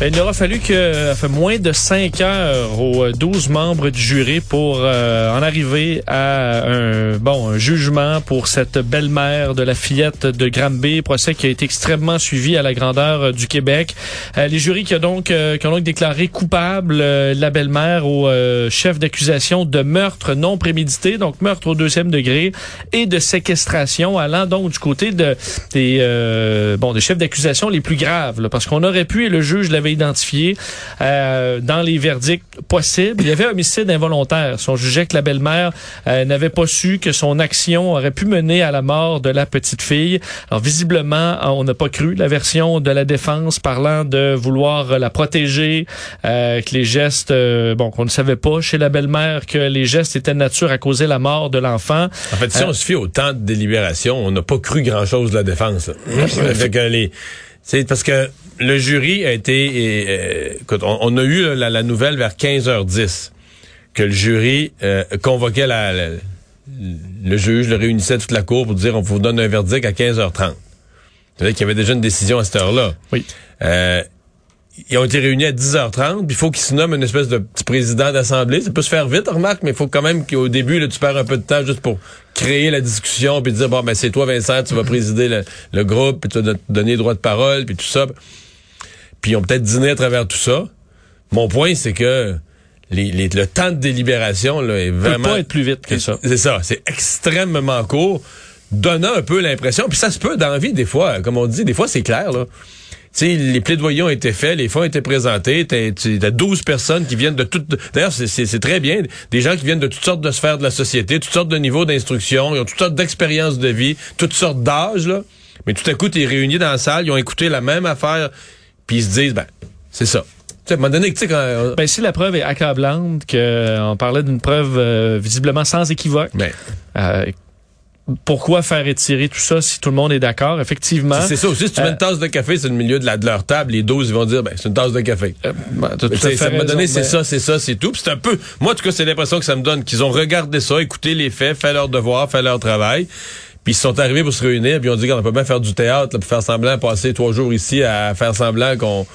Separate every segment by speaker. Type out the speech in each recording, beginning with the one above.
Speaker 1: Ben, il aura fallu que fait moins de cinq heures aux 12 membres du jury pour euh, en arriver à un bon un jugement pour cette belle-mère de la fillette de Granby, procès qui a été extrêmement suivi à la grandeur du Québec. Euh, les jurys qui ont donc euh, qui ont donc déclaré coupable la belle-mère au chef d'accusation de meurtre non prémédité, donc meurtre au deuxième degré et de séquestration, allant donc du côté de des bon des chefs d'accusation les plus graves, là, parce qu'on aurait pu et le juge l'avait identifié euh, dans les verdicts possibles. Il y avait homicide involontaire. Si on jugeait que la belle-mère euh, n'avait pas su que son action aurait pu mener à la mort de la petite fille. Alors visiblement, on n'a pas cru la version de la défense parlant de vouloir la protéger, euh, que les gestes, bon, qu'on ne savait pas chez la belle-mère que les gestes étaient de nature à causer la mort de l'enfant.
Speaker 2: En fait, si on se fie au temps de délibération, on n'a pas cru grand-chose de la défense. Avec les c'est parce que le jury a été... Euh, écoute, on, a eu la, nouvelle vers 15h10 que le jury euh, convoquait la, le juge, le réunissait toute la cour pour dire on vous donne un verdict à 15h30. C'est-à-dire qu'il y avait déjà une décision à cette heure-là.
Speaker 1: Oui.
Speaker 2: Euh, ils ont été réunis à 10h30, puis il faut qu'ils se nomment une espèce de petit président d'assemblée. Ça peut se faire vite, remarque, mais il faut quand même qu'au début, là, tu perds un peu de temps juste pour créer la discussion, puis dire, bon, ben c'est toi, Vincent, tu vas présider le, groupe, puis tu vas te donner droit de parole, puis tout ça. Puis ils ont peut-être dîné à travers tout ça. Mon point, c'est que les, le temps de délibération là, est vraiment...
Speaker 1: peut pas être plus vite que ça.
Speaker 2: C'est ça, c'est extrêmement court, donnant un peu l'impression, puis ça se peut dans la vie des fois, comme on dit, des fois c'est clair, là sais, les plaidoyers ont été faits, les fonds ont été présentés, t'as 12 personnes qui viennent de toutes... D'ailleurs, c'est très bien, des gens qui viennent de toutes sortes de sphères de la société, toutes sortes de niveaux d'instruction, ils ont toutes sortes d'expériences de vie, toutes sortes d'âges, là. Mais tout à coup, t'es réunis dans la salle, ils ont écouté la même affaire, puis ils se disent, ben, c'est ça. Tu sais, à un moment donné, tu sais, quand...
Speaker 1: Ben, si la preuve est accablante, qu'on parlait d'une preuve euh, visiblement sans équivoque,
Speaker 2: ben.
Speaker 1: euh, pourquoi faire étirer tout ça si tout le monde est d'accord? Effectivement.
Speaker 2: C'est ça aussi. Si tu mets une euh, tasse de café c'est le milieu de, la, de leur table, les 12, ils vont dire, ben, c'est une tasse de café. Euh, ben, ça m'a donné, c'est ça, c'est ça, c'est tout. c'est un peu, moi, en tout cas, c'est l'impression que ça me donne qu'ils ont regardé ça, écouté les faits, fait leur devoir, fait leur travail. Puis ils sont arrivés pour se réunir, puis ils ont dit qu'on peut bien faire du théâtre, là, pour faire semblant, passer trois jours ici à faire semblant qu'on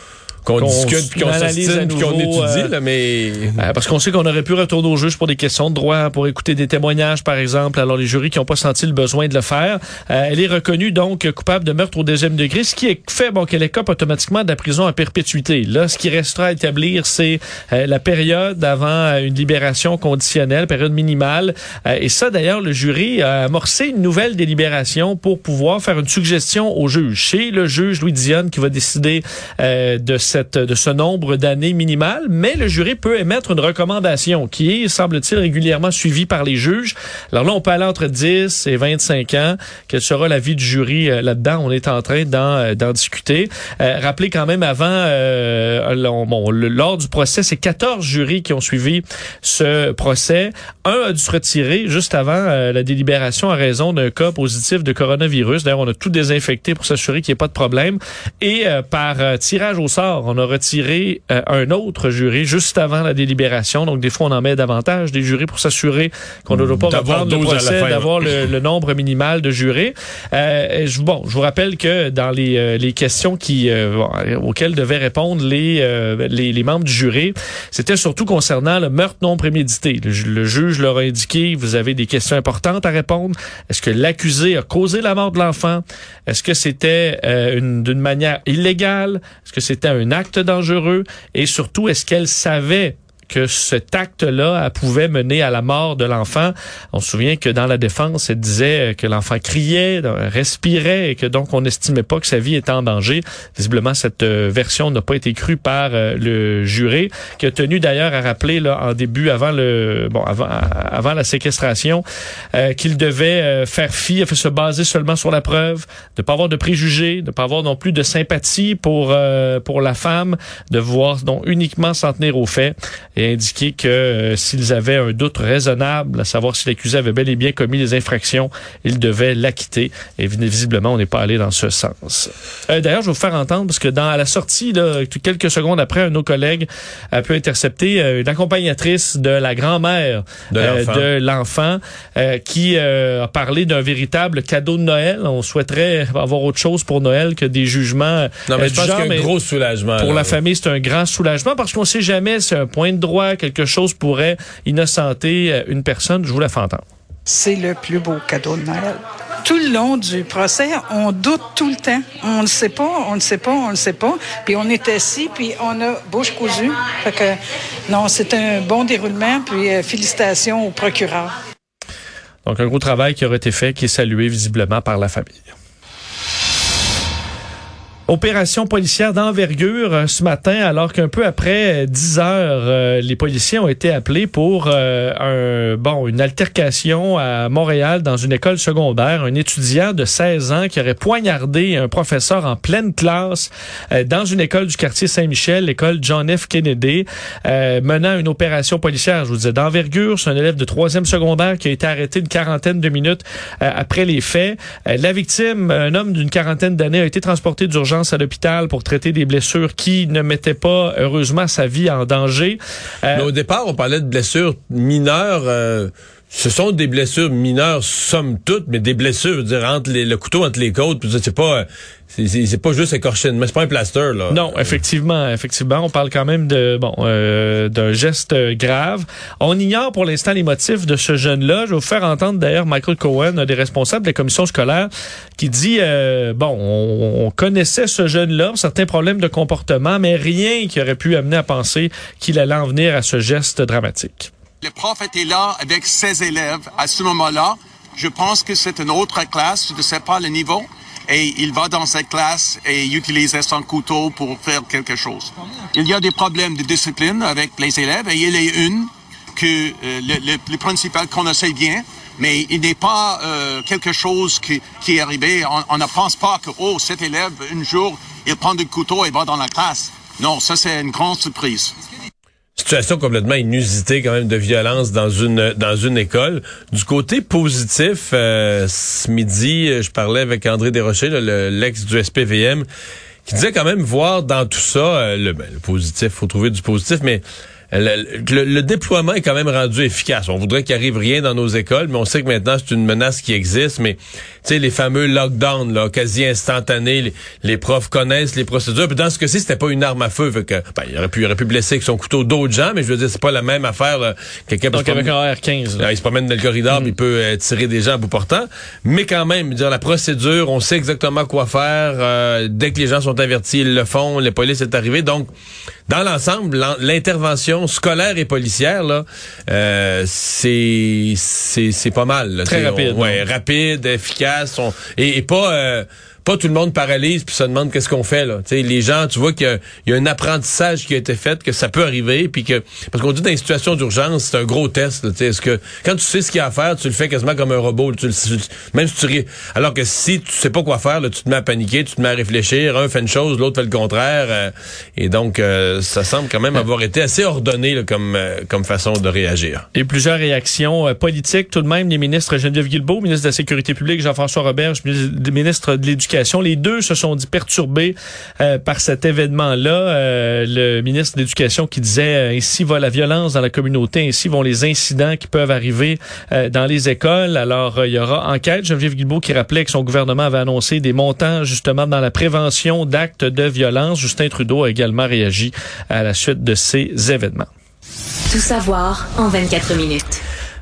Speaker 2: qu'on discute puis qu'on s'ostine puis qu'on étudie euh, là, mais
Speaker 1: euh, parce qu'on sait qu'on aurait pu retourner au juge pour des questions de droit pour écouter des témoignages par exemple. Alors les jurys qui n'ont pas senti le besoin de le faire euh, elle est reconnue donc coupable de meurtre au deuxième degré ce qui est fait bon qu'elle écope automatiquement de la prison à perpétuité. Là ce qui restera à établir c'est la période avant une libération conditionnelle période minimale. Et ça d'ailleurs le jury a amorcé une nouvelle délibération pour pouvoir faire une suggestion au juge. C'est le juge Louis Dionne qui va décider de cette, de ce nombre d'années minimales, mais le jury peut émettre une recommandation qui est, semble-t-il, régulièrement suivie par les juges. Alors là, on peut aller entre 10 et 25 ans. Quel sera l'avis du jury euh, là-dedans? On est en train d'en, euh, discuter. Euh, rappelez quand même avant, euh, bon, lors du procès, c'est 14 jurys qui ont suivi ce procès. Un a dû se retirer juste avant la délibération à raison d'un cas positif de coronavirus. D'ailleurs, on a tout désinfecté pour s'assurer qu'il n'y ait pas de problème. Et par tirage au sort, on a retiré euh, un autre jury juste avant la délibération. Donc, des fois, on en met davantage des jurés pour s'assurer qu'on ne doit pas reprendre le procès, d'avoir le, nombre minimal de jurés. Euh, je, bon, je vous rappelle que dans les, euh, les questions qui, auxquelles devaient répondre les, les, les, membres du jury, c'était surtout concernant le meurtre non prémédité. Le, juge leur a indiqué, vous avez des questions importantes à répondre. Est-ce que l'accusé a causé la mort de l'enfant? Est-ce que c'était d'une manière illégale? Est-ce que c'était un acte dangereux et surtout, est-ce qu'elle savait que cet acte-là pouvait mener à la mort de l'enfant. On se souvient que dans la défense, elle disait que l'enfant criait, respirait et que donc on n'estimait pas que sa vie était en danger. Visiblement, cette euh, version n'a pas été crue par euh, le juré, qui a tenu d'ailleurs à rappeler là, en début, avant le bon, avant, avant la séquestration, euh, qu'il devait faire fi, se baser seulement sur la preuve, de pas avoir de préjugés, de pas avoir non plus de sympathie pour pour la femme, de voir donc uniquement s'en tenir aux faits et indiqué que euh, s'ils avaient un doute raisonnable à savoir si l'accusé avait bel et bien commis des infractions, ils devaient l'acquitter. Et visiblement, on n'est pas allé dans ce sens. Euh, D'ailleurs, je vais vous faire entendre parce que dans à la sortie, là, quelques secondes après, un de nos collègues a pu intercepter euh, une accompagnatrice de la grand-mère de l'enfant euh, qui a parlé d'un véritable cadeau de Noël. On souhaiterait avoir autre chose pour Noël que des jugements.
Speaker 2: Non, mais je pense a un gros soulagement.
Speaker 1: Pour la famille, c'est un grand soulagement parce qu'on sait jamais, c'est un point de droit, quelque chose pourrait innocenter une personne. Je vous la fais entendre.
Speaker 3: C'est le plus beau cadeau de Noël tout le long du procès, on doute tout le temps. On ne sait pas, on ne sait pas, on ne sait pas. Puis on est assis, puis on a bouche cousue. Fait que, non, c'est un bon déroulement, puis euh, félicitations au procureur.
Speaker 1: Donc, un gros travail qui aurait été fait, qui est salué visiblement par la famille. Opération policière d'envergure euh, ce matin, alors qu'un peu après 10 euh, heures, euh, les policiers ont été appelés pour un bon une altercation à Montréal dans une école secondaire. Un étudiant de 16 ans qui aurait poignardé un professeur en pleine classe dans une école du quartier Saint-Michel, l'école John F. Kennedy, menant une opération policière, je vous disais, d'envergure. C'est un élève de troisième secondaire qui a été arrêté une quarantaine de minutes après les faits. la victime, un homme d'une quarantaine d'années, a été transporté d'urgence à l'hôpital pour traiter des blessures qui ne mettaient pas, heureusement, sa vie en danger.
Speaker 2: Euh, au départ, on parlait de blessures mineures. Euh, ce sont des blessures mineures, somme toute, mais des blessures, dire, entre les, le couteau entre les côtes, c'est pas, c'est pas juste écorché, mais c'est pas un plaster, là.
Speaker 1: Non, effectivement, effectivement, on parle quand même de, bon, euh, d'un geste grave. On ignore pour l'instant les motifs de ce jeune-là. Je vais vous faire entendre d'ailleurs Michael Cohen, un des responsables de la commission scolaire, qui dit, euh, bon, on, on, connaissait ce jeune-là, certains problèmes de comportement, mais rien qui aurait pu amener à penser qu'il allait en venir à ce geste dramatique.
Speaker 4: Le prof était là avec ses élèves à ce moment-là. Je pense que c'est une autre classe, je ne sais pas le niveau. Et il va dans cette classe et utilise son couteau pour faire quelque chose. Il y a des problèmes de discipline avec les élèves et il a une que euh, le, principal connaissait bien, mais il n'est pas euh, quelque chose qui, est arrivé. On, on, ne pense pas que, oh, cet élève, un jour, il prend le couteau et va dans la classe. Non, ça c'est une grande surprise
Speaker 2: situation complètement inusitée quand même de violence dans une dans une école. Du côté positif, euh, ce midi, euh, je parlais avec André Desrochers, l'ex du SPVM, qui disait quand même voir dans tout ça euh, le, ben, le positif, faut trouver du positif, mais le, déploiement est quand même rendu efficace. On voudrait qu'il arrive rien dans nos écoles, mais on sait que maintenant c'est une menace qui existe. Mais tu sais, les fameux lockdowns, là, quasi instantanés, les, profs connaissent les procédures. Puis dans ce cas-ci, c'était pas une arme à feu. Fait que, ben, il aurait pu, il aurait pu blesser avec son couteau d'autres gens, mais je veux dire, c'est pas la même affaire.
Speaker 1: Quelqu'un Donc avec un R15,
Speaker 2: il se promène dans le corridor, mm. il peut euh, tirer des gens à bout portant. Mais quand même, dire la procédure, on sait exactement quoi faire. Euh, dès que les gens sont avertis, ils le font. Les police est arrivée. Donc, dans l'ensemble, l'intervention scolaire et policière, là, euh, c'est c'est pas mal.
Speaker 1: Très rapide.
Speaker 2: ouais, rapide, efficace, et, et, pas euh, pas tout le monde paralyse puis se demande qu'est-ce qu'on fait là. sais, les gens, tu vois qu'il y, a un apprentissage qui a été fait, que ça peut arriver, puis que parce qu'on dit dans une situation d'urgence, c'est un gros test. Est-ce que quand tu sais ce qu'il y a à faire, tu le fais quasiment comme un robot. Tu, même si tu alors que si tu sais pas quoi faire, là, tu te mets à paniquer, tu te mets à réfléchir. Un fait une chose, l'autre fait le contraire, euh, et donc euh, ça semble quand même avoir été assez ordonné là, comme euh, comme façon de réagir.
Speaker 1: Et plusieurs réactions politiques tout de même. Les ministres Geneviève Guilbeault, ministre de la Sécurité publique, Jean-François Robert, ministre de l'Éducation les deux se sont dit perturbés euh, par cet événement-là. Euh, le ministre de l'Éducation qui disait euh, ici va la violence dans la communauté, ici vont les incidents qui peuvent arriver dans les écoles. Alors il y aura enquête. Geneviève Guilbeault qui rappelait que son gouvernement avait annoncé des montants justement dans la prévention d'actes de violence. Justin Trudeau a également réagi à la suite de ces événements.
Speaker 5: Tout savoir en 24 minutes.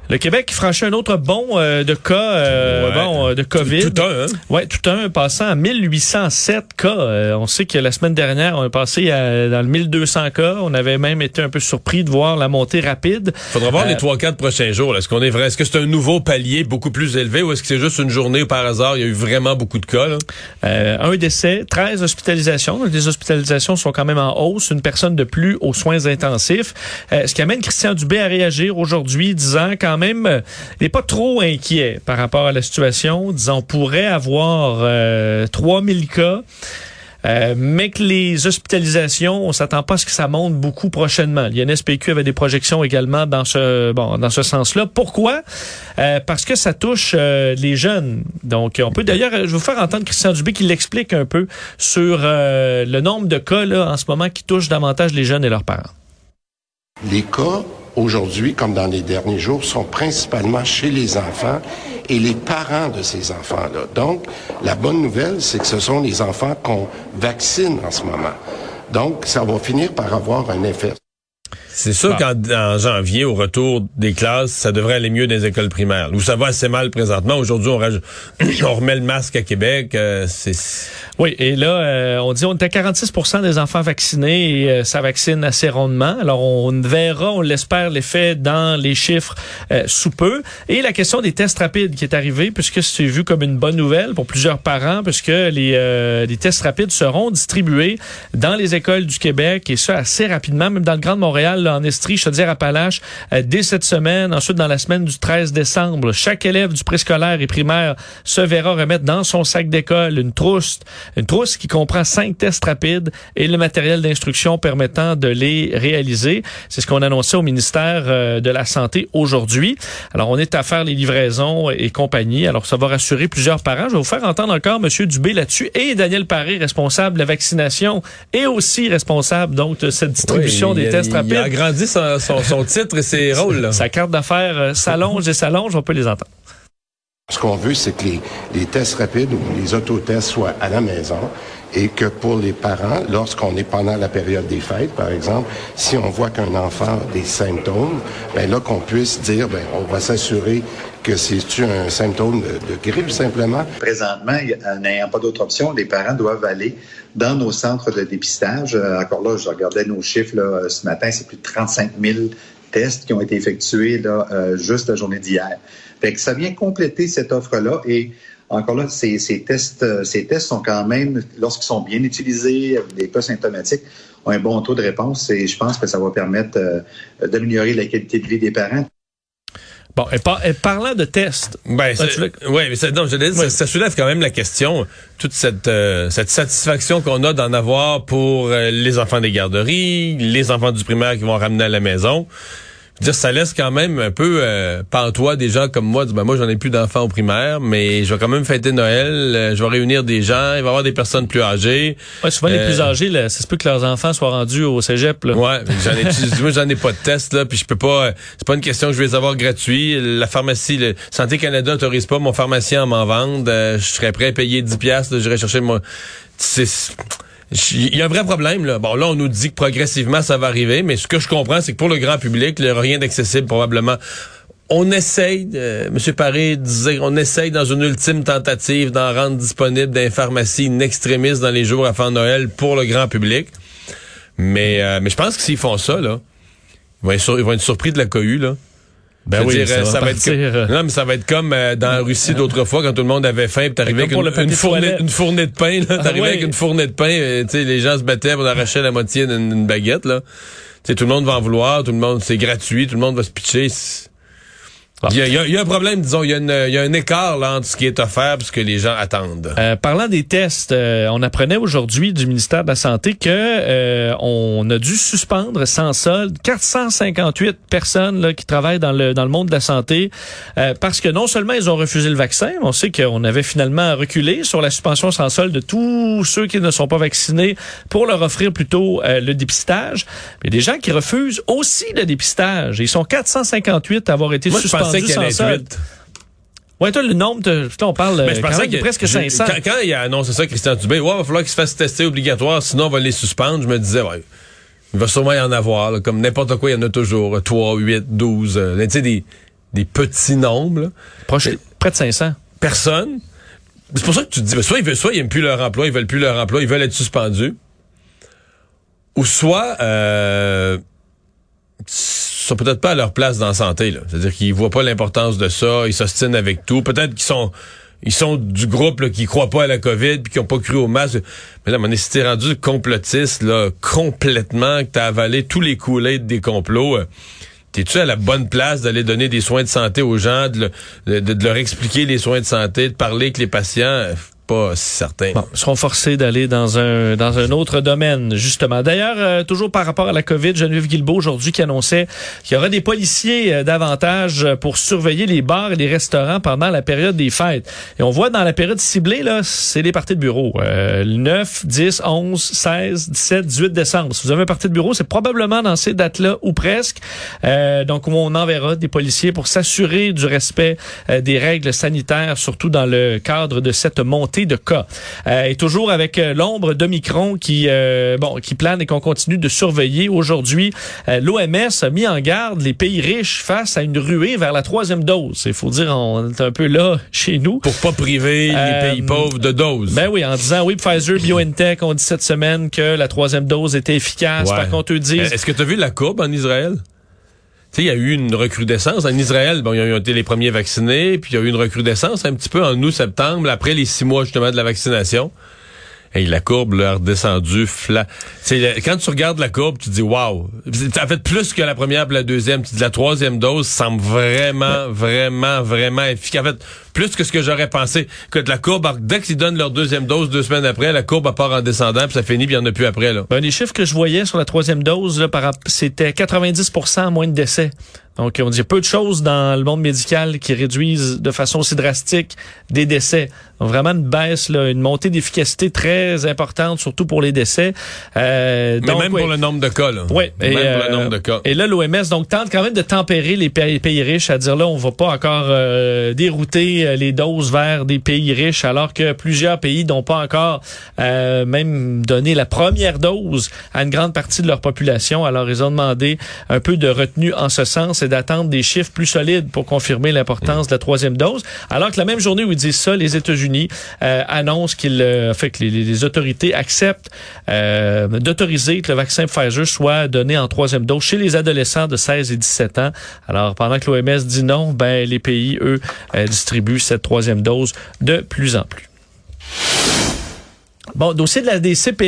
Speaker 1: Le Québec franchit un autre bon euh, de cas euh, bon, euh, de COVID.
Speaker 2: Tout, un, hein?
Speaker 1: Ouais, tout un, passant à 1807 cas. on sait que la semaine dernière, on est passé à, dans le 1200 cas. On avait même été un peu surpris de voir la montée rapide.
Speaker 2: Faudra voir les trois, quatre prochains jours. Est-ce qu'on est vrai? Est-ce que c'est un nouveau palier beaucoup plus élevé ou est-ce que c'est juste une journée où par hasard, il y a eu vraiment beaucoup de cas? Là?
Speaker 1: un décès, 13 hospitalisations. Les hospitalisations sont quand même en hausse. Une personne de plus aux soins intensifs. ce qui amène Christian Dubé à réagir aujourd'hui, disant quand même, euh, il n'est pas trop inquiet par rapport à la situation. Disons, on pourrait avoir 3000 euh, cas. euh, mais que les hospitalisations, on s'attend pas à ce que ça monte beaucoup prochainement. L'INSPQ avait des projections également dans ce bon dans ce sens-là. Pourquoi? Euh, Parce que ça touche euh, les jeunes. Donc, on peut d'ailleurs, je vais vous faire entendre Christian Dubé qui l'explique un peu sur le nombre de cas là, en ce moment qui touchent davantage les jeunes et leurs parents.
Speaker 6: Les cas aujourd'hui, comme dans les derniers jours, sont principalement chez les enfants et les parents de ces enfants-là. Donc, la bonne nouvelle, c'est que ce sont les enfants qu'on vaccine en ce moment. Donc, ça va finir par avoir un effet.
Speaker 2: C'est sûr qu'en janvier, au retour des classes, ça devrait aller mieux dans les écoles primaires. Où ça va assez mal présentement. Aujourd'hui, on, on, remet le masque à Québec. Euh, c'est
Speaker 1: oui, et là, euh, on dit on est à 46% des enfants vaccinés et euh, ça vaccine assez rondement. Alors, on verra, on l'espère, l'effet dans les chiffres sous peu. Et la question des tests rapides qui est arrivée, puisque c'est vu comme une bonne nouvelle pour plusieurs parents, puisque les, les tests rapides seront distribués dans les écoles du Québec et ça assez rapidement, même dans le Grand Montréal, en Estrie, Chaudière-Appalaches, euh, dès cette semaine. Ensuite, dans la semaine du 13 décembre, chaque élève du préscolaire et primaire se verra remettre dans son sac d'école une trousse, une trousse qui comprend cinq tests rapides et le matériel d'instruction permettant de les réaliser. C'est ce qu'on annonçait au ministère euh, de la Santé aujourd'hui. Alors, on est à faire les livraisons et compagnie. Alors, ça va rassurer plusieurs parents. Je vais vous faire entendre encore M. Dubé là-dessus et Daniel Paré, responsable de la vaccination et aussi responsable donc de cette distribution des tests rapides
Speaker 2: grandi son, son, titre et ses rôles.
Speaker 1: Sa carte d'affaires euh, s'allonge et s'allonge, on peut les entendre.
Speaker 6: Ce qu'on veut, c'est que les, les, tests rapides ou les autotests soient à la maison et que pour les parents, lorsqu'on est pendant la période des fêtes, par exemple, si on voit qu'un enfant a des symptômes, ben là qu'on puisse dire, ben on va s'assurer que c'est un symptôme de, de, grippe simplement.
Speaker 7: Présentement, n'ayant pas d'autre option, les parents doivent aller dans nos centres de dépistage. Euh, encore là, je regardais nos chiffres là, ce matin, c'est plus de 35 000 tests qui ont été effectués là, euh, juste la journée d'hier. Fait que ça vient compléter cette offre-là et encore là, ces, ces, tests, euh, ces tests sont quand même, lorsqu'ils sont bien utilisés, des cas symptomatiques, ont un bon taux de réponse et je pense que ça va permettre d'améliorer la qualité de vie des parents.
Speaker 1: Bon, et, parlant de tests.
Speaker 2: Ben, oui, mais ça, non, je ça, soulève quand même la question, toute cette, euh, cette satisfaction qu'on a d'en avoir pour euh, les enfants des garderies, les enfants du primaire qui vont ramener à la maison dire, ça laisse quand même un peu euh, pantois des gens comme moi. Ben, moi, j'en ai plus d'enfants au primaire, mais je vais quand même fêter Noël. Euh, je vais réunir des gens. Il va y avoir des personnes plus âgées.
Speaker 1: Ouais, souvent, les plus euh, âgés, là, ça se peut que leurs enfants soient rendus au cégep. Là.
Speaker 2: Ouais, j'en ai, moi, j'en ai pas de test, là, puis je peux pas... c'est pas une question que je vais les avoir gratuits. La pharmacie, le Santé Canada autorise pas mon pharmacien à m'en vendre. je serais prêt à payer 10 piastres. J'irai chercher mon... Il y a un vrai problème. Là. Bon, là, on nous dit que progressivement, ça va arriver, mais ce que je comprends, c'est que pour le grand public, il n'y aura rien d'accessible probablement. On essaye, euh, M. Paré disait, on essaye dans une ultime tentative d'en rendre disponible les pharmacies une extrémiste dans les jours avant Noël pour le grand public. Mais, euh, mais je pense que s'ils font ça, là, ils vont, être, ils vont être surpris de la cohue, là.
Speaker 1: Ben oui, ça, va, être
Speaker 2: comme, non, mais ça va être comme euh, dans la Russie d'autrefois quand tout le monde avait faim, puis t'arrivais avec une, fournée, une, fournée, de pain, là, t'arrivais ah avec une fournée de pain, euh, tu sais, les gens se battaient pour arracher la moitié d'une baguette, là. Tu sais, tout le monde va en vouloir, tout le monde, c'est gratuit, tout le monde va se pitcher. Il y, a, un problème, disons, il y, a un écart là, entre ce qui est offert et ce que les gens attendent.
Speaker 1: Euh, parlant des tests, euh, on apprenait aujourd'hui du ministère de la Santé que euh, on a dû suspendre sans solde 458 personnes là, qui travaillent dans le dans le monde de la santé parce que non seulement ils ont refusé le vaccin, on sait qu'on avait finalement reculé sur la suspension sans solde de tous ceux qui ne sont pas vaccinés pour leur offrir plutôt le dépistage. Mais des gens qui refusent aussi le dépistage. Ils sont 458 à avoir été suspendus pensais qu'il allait être 8. Ouais, toi, le nombre, de, on parle mais je pensais que, presque 500.
Speaker 2: Quand, quand, il a annoncé ça, Christian Dubé, ouais, il va falloir qu'il se fasse tester obligatoire, sinon on va les suspendre. Je me disais, ouais, il va sûrement y en avoir, comme n'importe quoi, il y en a toujours. 3, 8, 12, tu sais, des, des petits nombres.
Speaker 1: Proche, près de 500.
Speaker 2: Personne. C'est pour ça que tu te dis, ben, soit ils veulent, soit ils aiment plus leur emploi, ils veulent plus leur emploi, ils veulent être suspendus. Ou soit, euh, sont peut-être pas à leur place dans la santé. C'est-à-dire qu'ils voient pas l'importance de ça, ils s'ostinent avec tout. Peut-être qu'ils sont ils sont du groupe là, qui croient pas à la COVID puis qui ont pas cru au masque. Mais là, mon si t'es rendu complotiste là, complètement, que t'as avalé tous les coulées des complots, euh, t'es-tu à la bonne place d'aller donner des soins de santé aux gens, de, de, leur expliquer les soins de santé, de parler avec les patients? Pas certain.
Speaker 1: Bon, seront forcés d'aller dans un dans un autre domaine, justement. D'ailleurs, euh, toujours par rapport à la COVID, Geneviève Guilbeault aujourd'hui qui annonçait qu'il y aura des policiers euh, davantage pour surveiller les bars et les restaurants pendant la période des fêtes. Et on voit dans la période ciblée, là, c'est les parties de bureau. Euh, 9, 10, 11, 16, 17, 18 décembre. Si vous avez un parti de bureau, c'est probablement dans ces dates-là ou presque. Euh, donc, on enverra des policiers pour s'assurer du respect euh, des règles sanitaires, surtout dans le cadre de cette montée de cas. Euh, et toujours avec euh, l'ombre d'Omicron qui, euh, bon, qui plane et qu'on continue de surveiller. Aujourd'hui, euh, l'OMS a mis en garde les pays riches face à une ruée vers la troisième dose. Il faut dire, on est un peu là chez nous.
Speaker 2: Pour pas priver les pays pauvres de doses.
Speaker 1: Ben oui, en disant, oui, Pfizer, BioNTech ont dit cette semaine que la troisième dose était efficace.
Speaker 2: Ouais.
Speaker 1: Par contre, eux disent...
Speaker 2: Est-ce que tu as vu la courbe en Israël? Il y a eu une recrudescence. En Israël, bon, ils ont été les premiers vaccinés, puis il y a eu une recrudescence un petit peu en août-septembre, après les six mois justement de la vaccination. Et la courbe là, a redescendu flat. Quand tu regardes la courbe, tu te dis waouh. Ça fait plus que la première et la deuxième. La troisième dose semble vraiment, vraiment, vraiment efficace. En plus que ce que j'aurais pensé. Que la courbe, dès qu'ils donnent leur deuxième dose deux semaines après, la courbe part en descendant, puis ça finit, puis il n'y en a plus après là.
Speaker 1: Ben, les chiffres que je voyais sur la troisième dose, là, par rap- c'était 90% moins de décès. Donc, on dit peu de choses dans le monde médical qui réduisent de façon aussi drastique des décès. Donc, vraiment une baisse, là, une montée d'efficacité très importante, surtout pour les décès. Euh,
Speaker 2: Mais
Speaker 1: donc,
Speaker 2: même
Speaker 1: ouais.
Speaker 2: pour le nombre de cas, là.
Speaker 1: Oui,
Speaker 2: Même
Speaker 1: et,
Speaker 2: pour
Speaker 1: euh,
Speaker 2: le nombre de cas.
Speaker 1: Et là, l'OMS donc tente quand même de tempérer les pays, pays riches, à dire là, on va pas encore euh, dérouter euh, les doses vers des pays riches, alors que plusieurs pays n'ont pas encore euh, même donné la première dose à une grande partie de leur population. Alors, ils ont demandé un peu de retenue en ce sens et d'attendre des chiffres plus solides pour confirmer l'importance de la troisième dose. Alors que la même journée où ils disent ça, les États-Unis euh, annoncent qu'ils, euh, fait que les, les autorités acceptent euh, d'autoriser que le vaccin Pfizer soit donné en troisième dose chez les adolescents de 16 et 17 ans. Alors, pendant que l'OMS dit non, ben les pays, eux, euh, cette troisième dose de plus en plus. Bon, dossier de la des CPE,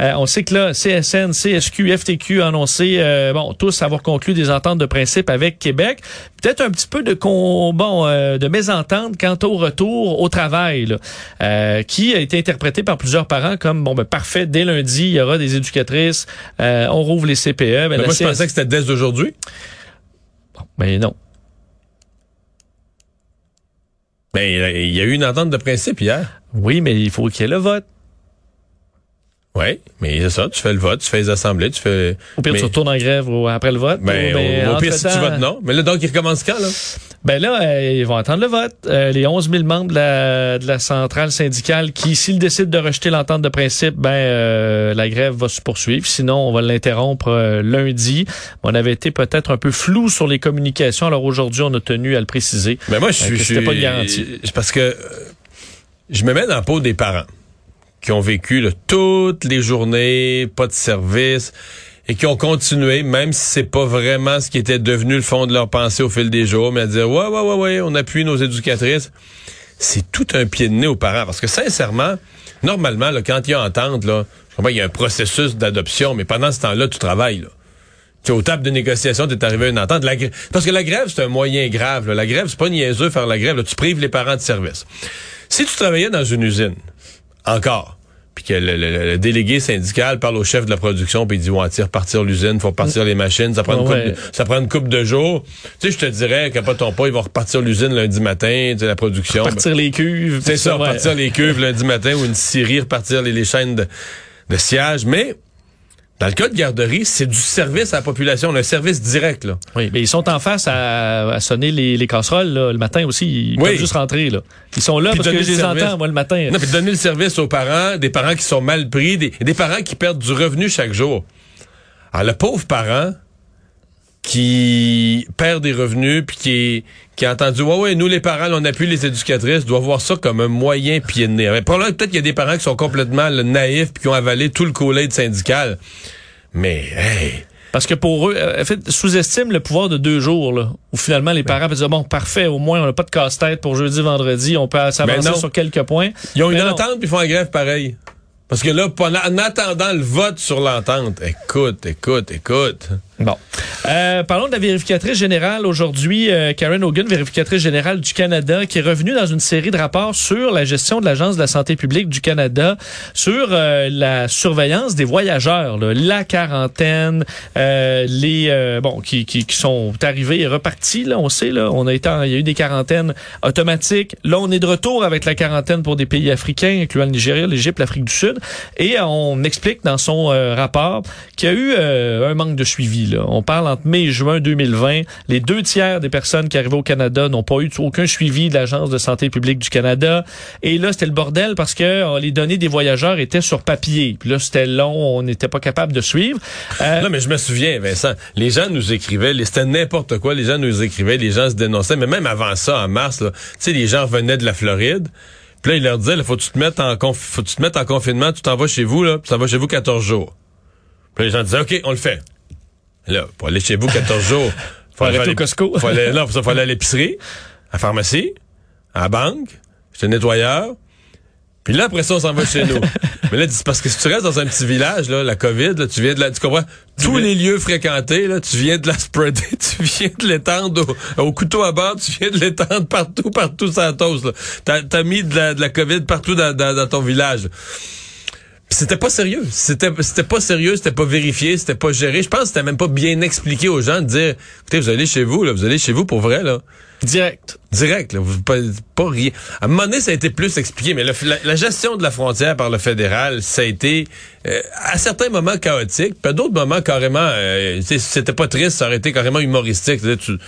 Speaker 1: euh, on sait que là, CSN, CSQ, FTQ a annoncé, euh, bon, tous avoir conclu des ententes de principe avec Québec. Peut-être un petit peu de con, bon, euh, de mésentente quant au retour au travail, là, qui a été interprété par plusieurs parents comme bon, ben parfait. Dès lundi, il y aura des éducatrices, on rouvre les CPE. Ben,
Speaker 2: Mais
Speaker 1: la
Speaker 2: moi, je pensais que c'était dès aujourd'hui.
Speaker 1: Ben non.
Speaker 2: Mais il y a eu une entente de principe hier.
Speaker 1: Oui, mais il faut qu'il y ait le vote.
Speaker 2: Oui, mais c'est ça. Tu fais le vote, tu fais les assemblées, tu fais.
Speaker 1: Au pire,
Speaker 2: mais,
Speaker 1: tu retournes en grève ou après le vote.
Speaker 2: ben,
Speaker 1: ou, ben,
Speaker 2: au, pire, si tu votes non. Mais là, donc, il recommence quand, là?
Speaker 1: Ben là, euh, ils vont attendre le vote. Euh, les 11 000 membres de la, de la centrale syndicale qui, s'ils décident de rejeter l'entente de principe, ben euh, la grève va se poursuivre. Sinon, on va l'interrompre lundi. On avait été peut-être un peu flou sur les communications. Alors aujourd'hui, on a tenu à le préciser.
Speaker 2: Mais moi, je suis.
Speaker 1: c'était pas une garantie.
Speaker 2: Parce que je me mets dans la peau des parents qui ont vécu là, toutes les journées, pas de service, et qui ont continué, même si c'est pas vraiment ce qui était devenu le fond de leur pensée au fil des jours, mais à dire ouais, ouais, ouais, ouais, on appuie nos éducatrices. C'est tout un pied de nez aux parents. Parce que sincèrement, normalement, là, quand il y a entente, là, je comprends qu'il y a un processus d'adoption, mais pendant ce temps-là, tu travailles. Là. Tu sais, aux tables de négociation, tu es arrivé à une entente. Parce que la grève, c'est un moyen grave. là. La grève, c'est pas niaiseux faire la grève. Tu prives les parents de service. Si tu travaillais dans une usine, encore, puis que le, le- le délégué syndical parle au chef de la production, puis il dit, ouais, tire partir l'usine, faut repartir les machines, ça prend, une
Speaker 1: Ouais.
Speaker 2: couple de, ça prend une couple de jours. Tu sais, je te dirais qu'à pas ton pas, ils vont repartir l'usine lundi matin, tu sais, la production.
Speaker 1: Partir les cuves.
Speaker 2: C'est ça,
Speaker 1: ouais.
Speaker 2: repartir les cuves lundi matin ou une scierie, repartir les, les chaînes de, de sciage. Mais dans le cas de garderie, c'est du service à la population, un service direct. Là.
Speaker 1: Oui, mais ils sont en face à, à sonner les, les casseroles là, le matin aussi. Ils
Speaker 2: Oui.
Speaker 1: peuvent juste rentrer. Là. Ils sont là
Speaker 2: Puis
Speaker 1: parce que je
Speaker 2: le
Speaker 1: les entends, moi, le matin.
Speaker 2: Non, puis donner le service aux parents, des parents qui sont mal pris, des, des parents qui perdent du revenu chaque jour. Alors, le pauvre parent qui perd des revenus puis qui, qui a entendu ouais ouais nous les parents là, on appuie les éducatrices doit voir ça comme un moyen pied de nez. Mais peut-être qu'il y a des parents qui sont complètement là, naïfs puis qui ont avalé tout le collège syndical. Mais hey,
Speaker 1: Parce que pour eux, euh, en fait, sous-estime le pouvoir de deux jours, là, où finalement les parents peuvent dire, bon, parfait, au moins, on n'a pas de casse-tête pour jeudi, vendredi, on peut s'avancer
Speaker 2: Ben
Speaker 1: sur quelques points.
Speaker 2: ils ont une
Speaker 1: non.
Speaker 2: entente puis ils font la grève pareil. Parce que là, en attendant le vote sur l'entente, écoute, écoute, écoute.
Speaker 1: Bon. Euh, parlons de la vérificatrice générale aujourd'hui, euh, Karen Hogan, vérificatrice générale du Canada, qui est revenue dans une série de rapports sur la gestion de l'Agence de la santé publique du Canada, sur euh, la surveillance des voyageurs, là, la quarantaine, euh, les euh, bon qui, qui, qui sont arrivés et repartis. Là, on sait là, on a été, en- il y a eu des quarantaines automatiques. Là, on est de retour avec la quarantaine pour des pays africains, incluant le Nigeria, l'Égypte, l'Afrique du Sud, et on explique dans son euh, rapport qu'il y a eu un manque de suivi. On parle entre mai et juin 2020. Les deux tiers des personnes qui arrivaient au Canada n'ont pas eu aucun suivi de l'Agence de santé publique du Canada. Et là, c'était le bordel parce que euh, les données des voyageurs étaient sur papier. Puis là, c'était long, on n'était pas capable de suivre. Euh,
Speaker 2: Non, mais je me souviens, Vincent, les gens nous écrivaient, c'était n'importe quoi, les gens nous écrivaient, les gens se dénonçaient, mais même avant ça, en mars, tu sais, les gens revenaient de la Floride, puis là, ils leur disaient, là, faut que tu te mettes en confinement, tu t'en vas chez vous, là, puis tu t'en vas chez vous 14 jours. Puis les gens disaient, OK, on le fait. Là, pour aller chez vous 14 jours,
Speaker 1: Faut
Speaker 2: aller-
Speaker 1: au Costco.
Speaker 2: faut aller, non, ça, faut aller à l'épicerie, à la pharmacie, à la banque, chez le nettoyeur, puis là, après ça, on s'en va chez nous. Mais là, parce que si tu restes dans un petit village, là, la COVID, là, tu viens de la, tu comprends? Tous les lieux fréquentés, là, tu viens de la spreader, tu viens de l'étendre au, au couteau à bord, tu viens de l'étendre partout, partout la toast, là. T'as, t'as mis de la, de la COVID partout dans, dans, dans ton village. C'était pas sérieux. C'était, c'était pas sérieux, c'était pas vérifié, c'était pas géré. Je pense que c'était même pas bien expliqué aux gens de dire, écoutez, vous allez chez vous, là, vous allez chez vous pour vrai, là.
Speaker 1: direct.
Speaker 2: Direct, là, vous, pas, pas rien. À un moment donné, ça a été plus expliqué, mais le- la, la gestion de la frontière par le fédéral, ça a été euh, à certains moments chaotique, puis à d'autres moments carrément, euh, c'était pas triste, ça aurait été carrément humoristique. Tu,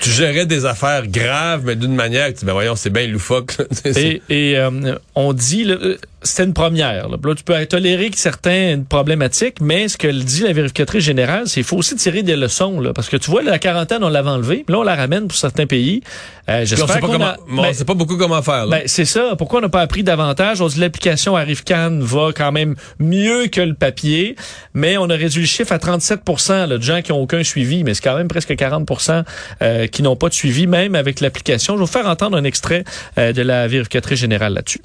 Speaker 2: tu gérais des affaires graves, mais d'une manière que tu ben voyons, c'est bien loufoque.
Speaker 1: Et, et, euh, on dit, là, euh, c'était une première. Là. Là, tu peux tolérer que certaines problématiques, mais ce que dit la vérificatrice générale, c'est qu'il faut aussi tirer des leçons. Là, parce que tu vois, la quarantaine, on l'avait enlevée, puis là, on la ramène pour certains pays. Euh, J'espère
Speaker 2: sait pas
Speaker 1: qu'on
Speaker 2: comment,
Speaker 1: a- ben,
Speaker 2: on sait pas beaucoup comment faire.
Speaker 1: ben, c'est ça. Pourquoi on n'a pas appris davantage? On dit l'application Arrivecan va quand même mieux que le papier, mais on a réduit le chiffre à 37 là, de gens qui ont aucun suivi, mais c'est quand même presque 40% euh, qui n'ont pas de suivi, même avec l'application. Je vais vous faire entendre un extrait euh, de la vérificatrice générale là-dessus.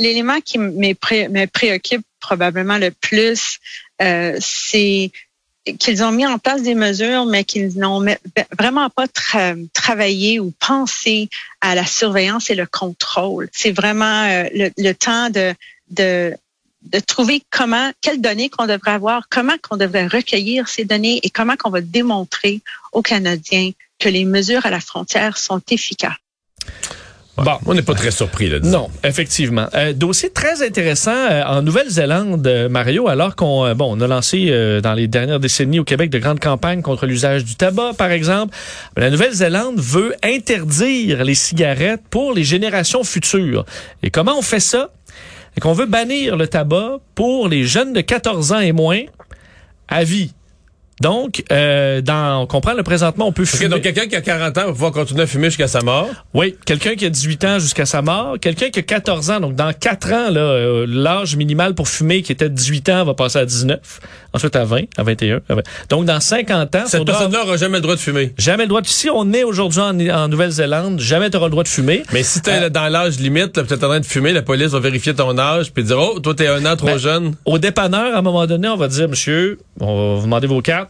Speaker 8: L'élément qui me, pré- me préoccupe probablement le plus, euh, c'est qu'ils ont mis en place des mesures, mais qu'ils n'ont me- vraiment pas tra- travaillé ou pensé à la surveillance et le contrôle. C'est vraiment euh, le, temps de, trouver quelles données qu'on devrait avoir, comment qu'on devrait recueillir ces données et comment qu'on va démontrer aux Canadiens que les mesures à la frontière sont efficaces.
Speaker 1: Bon.
Speaker 2: On n'est pas très surpris, là. disons.
Speaker 1: Non, effectivement. Euh, dossier très intéressant euh, en Nouvelle-Zélande, euh, Mario, alors qu'on euh, bon, on a lancé euh, dans les dernières décennies au Québec de grandes campagnes contre l'usage du tabac, par exemple. La Nouvelle-Zélande veut interdire les cigarettes pour les générations futures. Et comment on fait ça? Qu'on veut bannir le tabac pour les jeunes de 14 ans et moins? À vie. Donc, euh, dans, on comprend le présentement, on peut fumer.
Speaker 2: donc quelqu'un qui a 40 ans va pouvoir continuer à fumer jusqu'à sa mort.
Speaker 1: Oui, quelqu'un qui a 18 ans jusqu'à sa mort, quelqu'un qui a 14 ans, donc dans 4 ans, là, euh, l'âge minimal pour fumer qui était de 18 ans va passer à 19, ensuite à 20, à 21. à 20. Donc dans 50 ans,
Speaker 2: Cette personne-là aura jamais le droit de fumer.
Speaker 1: jamais le droit de... Si on est aujourd'hui en, en Nouvelle-Zélande, jamais tu auras le droit de fumer.
Speaker 2: Mais si t'es
Speaker 1: Euh,
Speaker 2: dans l'âge limite, peut-être en train de fumer, la police va vérifier ton âge puis dire oh toi t'es un an trop
Speaker 1: Ben,
Speaker 2: jeune.
Speaker 1: Au dépanneur, à un moment donné, on va dire, monsieur, on va vous demander vos cartes.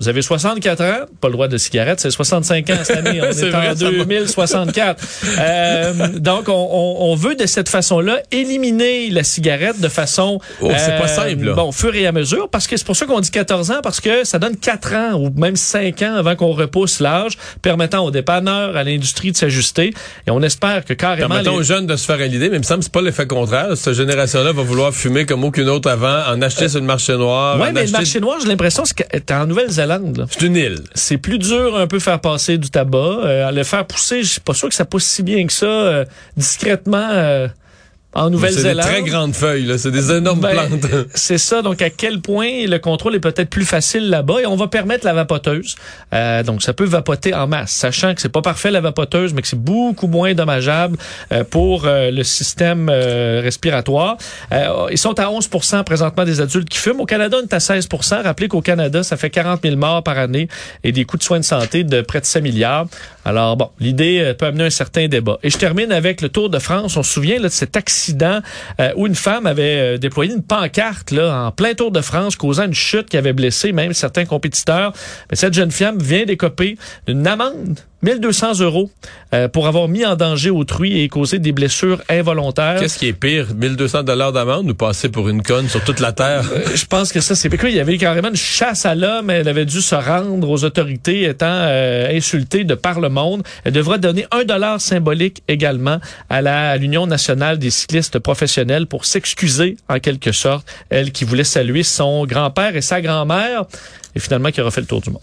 Speaker 1: Vous avez 64 ans, pas le droit de cigarette, c'est 65 ans cette année. On
Speaker 2: C'est
Speaker 1: est
Speaker 2: vrai,
Speaker 1: en
Speaker 2: va.
Speaker 1: 2064. Euh, donc, on, on- on veut de cette façon-là éliminer la cigarette de façon...
Speaker 2: Oh, c'est pas simple, là.
Speaker 1: Bon, fur et à mesure, parce que c'est pour ça qu'on dit 14 ans, parce que ça donne 4 ans ou même 5 ans avant qu'on repousse l'âge, permettant aux dépanneurs, à l'industrie de s'ajuster. Et on espère que carrément...
Speaker 2: Permettons
Speaker 1: les-
Speaker 2: aux jeunes de se faire à l'idée, mais il me semble que c'est pas l'effet contraire. Cette génération-là va vouloir fumer comme aucune autre avant, en acheter sur le marché noir. En
Speaker 1: mais le
Speaker 2: acheter-
Speaker 1: marché noir, j'ai l'impression que t'es en Nouvelle-Zélande.
Speaker 2: C'est une île.
Speaker 1: c'est plus dur un peu faire passer du tabac. Euh, le faire pousser, je suis pas sûr que ça pousse si bien que ça euh, discrètement en
Speaker 2: C'est des
Speaker 1: Nouvelle-Zélande.
Speaker 2: très grandes feuilles, là. C'est des énormes
Speaker 1: Ben,
Speaker 2: plantes.
Speaker 1: C'est ça. Donc, à quel point le contrôle est peut-être plus facile là-bas et on va permettre la vapoteuse. Euh, donc, ça peut vapoter en masse, sachant que c'est pas parfait la vapoteuse, mais que c'est beaucoup moins dommageable euh, pour euh, le système euh, respiratoire. Euh, ils sont à 11% présentement des adultes qui fument. Au Canada, on est à 16% Rappelez qu'au Canada, ça fait 40 000 morts par année et des coûts de soins de santé de près de 5 milliards. Alors, bon, l'idée euh, peut amener un certain débat. Et je termine avec le Tour de France. On se souvient là, de cet accident euh, où une femme avait euh, déployé une pancarte là, en plein Tour de France, causant une chute qui avait blessé même certains compétiteurs. Mais cette jeune femme vient d'écoper d'une amende 1200 euros euh, pour avoir mis en danger autrui et causé des blessures involontaires.
Speaker 2: Qu'est-ce qui est pire, 1200 dollars d'amende ou passer pour une conne sur toute la terre?
Speaker 1: Euh, je pense que ça, c'est pire. Il y avait carrément une chasse à l'homme. Elle avait dû se rendre aux autorités étant euh, insultée de par le monde. Elle devra donner un dollar symbolique également à la à l'Union nationale des cyclistes professionnels pour s'excuser en quelque sorte. Elle qui voulait saluer son grand-père et sa grand-mère et finalement qui aura fait le tour du monde.